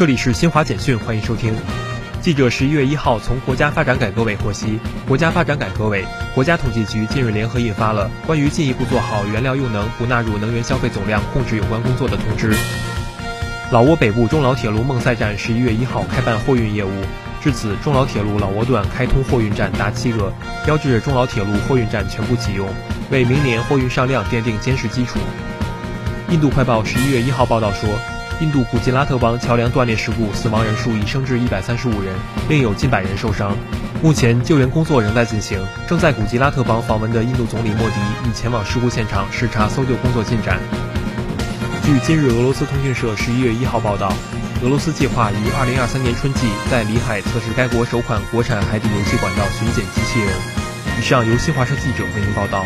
这里是新华简讯，欢迎收听。记者十一月一号从国家发展改革委获悉，国家发展改革委、国家统计局近日联合印发了 关于进一步做好原料用能不纳入能源消费总量控制有关工作的通知。老挝北部中老铁路孟赛站十一月一号开办货运业务，至此，中老铁路老挝段开通货运站达七个，标志着中老铁路货运站全部启用，为明年货运上量奠定坚实基础。印度快报十一月一号报道说。印度古吉拉特邦桥梁断裂事故死亡人数已升至一百三十五人，另有近百人受伤。目前救援工作仍在进行。正在古吉拉特邦访问的印度总理莫迪已前往事故现场视察搜救工作进展。据今日俄罗斯通讯社十一月一号报道，俄罗斯计划于二零二三年春季在里海测试该国首款国产海底油气管道巡检机器人。以上由新华社记者为您报道。